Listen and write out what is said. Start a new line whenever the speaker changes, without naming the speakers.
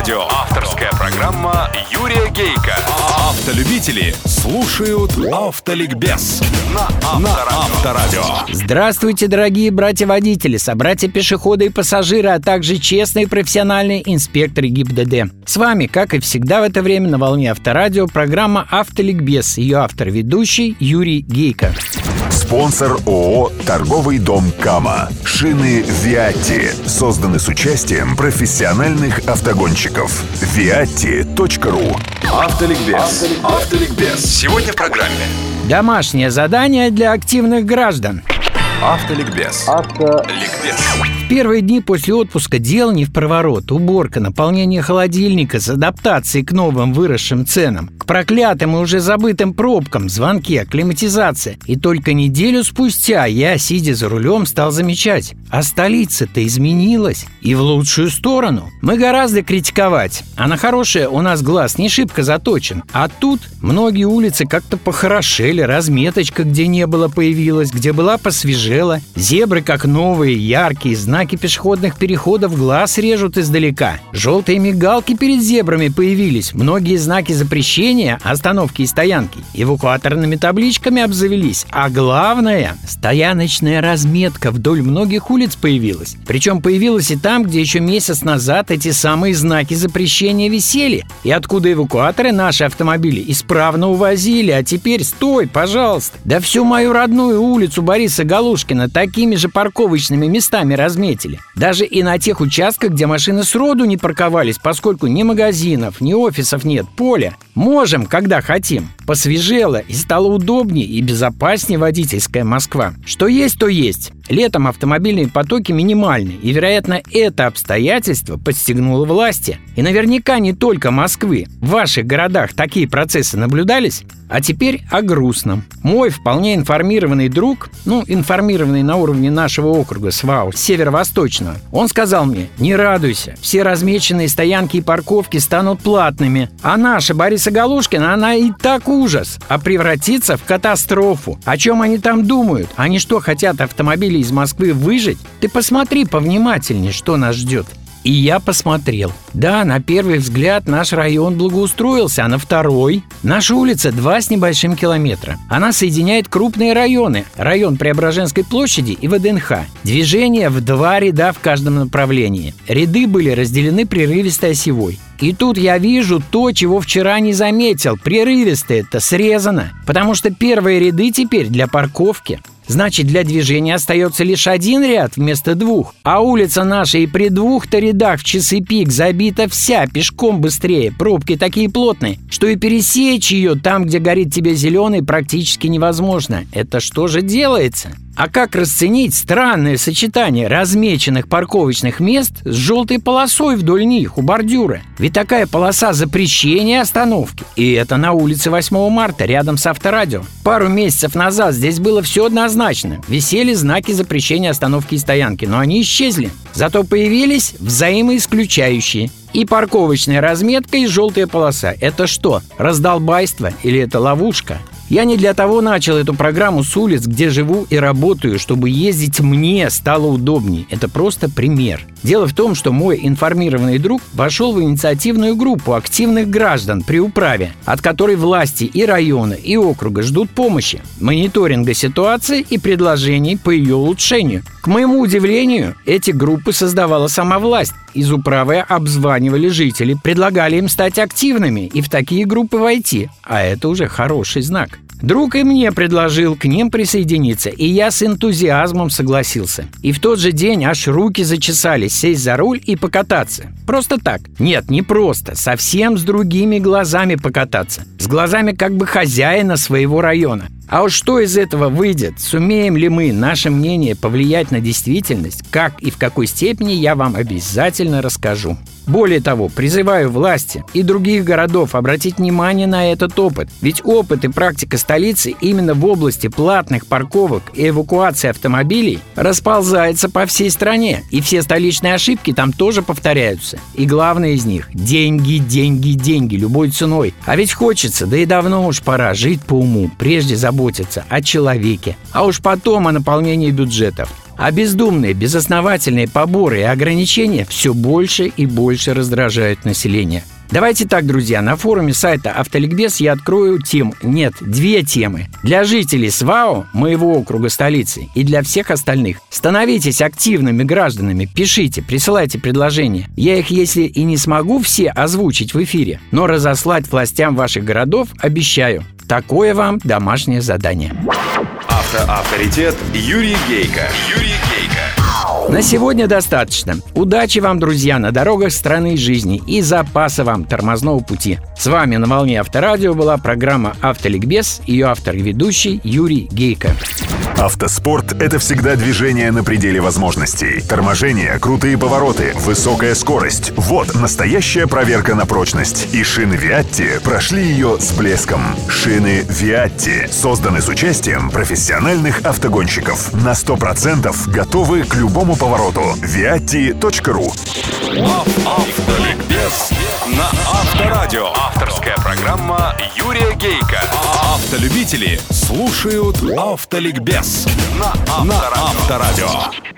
Авторадио. Авторская программа Юрия Гейка. Автолюбители слушают Автоликбез на Авторадио.
Здравствуйте, дорогие братья-водители, собратья-пешеходы и пассажиры, а также честные профессиональные инспекторы ГИБДД. С вами, как и всегда в это время на волне Авторадио, программа «Автоликбез». Ее автор-ведущий Юрий Гейко.
Спонсор ООО «Торговый дом Кама». Шины «Виатти» созданы с участием профессиональных автогонщиков. viatti.ru
Автоликбез. Автоликбез. Сегодня в программе
Домашнее задание для активных граждан.
Автоликбез. Ликбез.
В первые дни после отпуска дел не в проворот. Уборка, наполнение холодильника с адаптацией к новым выросшим ценам, к проклятым и уже забытым пробкам, звонки, акклиматизация. И только неделю спустя я, сидя за рулем, стал замечать, а столица-то изменилась. И в лучшую сторону. Мы гораздо критиковать, а на хорошее у нас глаз не шибко заточен. А тут многие улицы как-то похорошели, разметочка где не было появилась, где была посвежела, зебры как новые, яркие, знаки пешеходных переходов глаз режут издалека. Желтые мигалки перед зебрами появились, многие знаки запрещения, остановки и стоянки, эвакуаторными табличками обзавелись. А главное, стояночная разметка вдоль многих улиц появилась. Причем появилась и там, где еще месяц назад эти самые знаки запрещения висели, и откуда эвакуаторы наши автомобили исправно увозили, а теперь стой, пожалуйста. Да всю мою родную улицу Бориса Галушкина такими же парковочными местами разметили. Даже и на тех участках, где машины сроду не парковались, поскольку ни магазинов, ни офисов нет, поля. Можем, когда хотим. Посвежело и стало удобнее и безопаснее водительская Москва. Что есть, то есть. Летом автомобильные потоки минимальны, и, вероятно, это обстоятельство подстегнуло власти. И наверняка не только Москвы. В ваших городах такие процессы наблюдались? А теперь о грустном. Мой вполне информированный друг, ну, информированный на уровне нашего округа СВАУ, северо-восточного, он сказал мне, не радуйся, все размеченные стоянки и парковки станут платными, а наша Бориса Галушкина, она и так ужас, а превратится в катастрофу. О чем они там думают? Они что, хотят автомобили из Москвы выжить? Ты посмотри повнимательнее, что нас ждет. И я посмотрел. Да, на первый взгляд наш район благоустроился, а на второй... Наша улица 2 с небольшим километра. Она соединяет крупные районы. Район Преображенской площади и ВДНХ. Движение в два ряда в каждом направлении. Ряды были разделены прерывистой осевой. И тут я вижу то, чего вчера не заметил. Прерывисто это срезано. Потому что первые ряды теперь для парковки. Значит, для движения остается лишь один ряд вместо двух. А улица наша и при двух-то рядах в часы пик забита вся пешком быстрее. Пробки такие плотные, что и пересечь ее там, где горит тебе зеленый, практически невозможно. Это что же делается? А как расценить странное сочетание размеченных парковочных мест с желтой полосой вдоль них у бордюра? Ведь такая полоса запрещения остановки. И это на улице 8 марта, рядом с авторадио. Пару месяцев назад здесь было все однозначно. Висели знаки запрещения остановки и стоянки, но они исчезли. Зато появились взаимоисключающие. И парковочная разметка, и желтая полоса. Это что, раздолбайство или это ловушка? Я не для того начал эту программу с улиц, где живу и работаю, чтобы ездить мне стало удобнее. Это просто пример. Дело в том, что мой информированный друг вошел в инициативную группу активных граждан при управе, от которой власти и района, и округа ждут помощи, мониторинга ситуации и предложений по ее улучшению. К моему удивлению, эти группы создавала сама власть. Из управы обзванивали жителей, предлагали им стать активными и в такие группы войти, а это уже хороший знак. Друг и мне предложил к ним присоединиться, и я с энтузиазмом согласился. И в тот же день аж руки зачесались сесть за руль и покататься. Просто так. Нет, не просто. Совсем с другими глазами покататься. С глазами как бы хозяина своего района. А уж что из этого выйдет? Сумеем ли мы, наше мнение, повлиять на действительность? Как и в какой степени, я вам обязательно расскажу. Более того, призываю власти и других городов обратить внимание на этот опыт. Ведь опыт и практика столицы именно в области платных парковок и эвакуации автомобилей расползается по всей стране. И все столичные ошибки там тоже повторяются. И главное из них – деньги, деньги, деньги, любой ценой. А ведь хочется, да и давно уж пора жить по уму, прежде заботиться о человеке. А уж потом о наполнении бюджетов. А бездумные, безосновательные поборы и ограничения все больше и больше раздражают население. Давайте так, друзья, на форуме сайта Автоликбез я открою тему, нет, две темы. Для жителей СВАО, моего округа столицы, и для всех остальных. Становитесь активными гражданами, пишите, присылайте предложения. Я их, если и не смогу все озвучить в эфире, но разослать властям ваших городов обещаю. Такое вам домашнее задание.
Автоавторитет Юрий Гейко. Юрий
на сегодня достаточно. Удачи вам, друзья, на дорогах страны жизни и запаса вам тормозного пути. С вами на волне Авторадио была программа «Автоликбез», ее автор и ведущий Юрий Гейко.
Автоспорт — это всегда движение на пределе возможностей. Торможение, крутые повороты, высокая скорость — вот настоящая проверка на прочность. И шины Виатти прошли ее с блеском. Шины Виатти созданы с участием профессиональных автогонщиков. На 100% готовы к любому повороту. viatti.ru
Автоликбез на Авторадио. Авторская программа Юрия Гейка. Автолюбители слушают Автоликбез на Авторадио.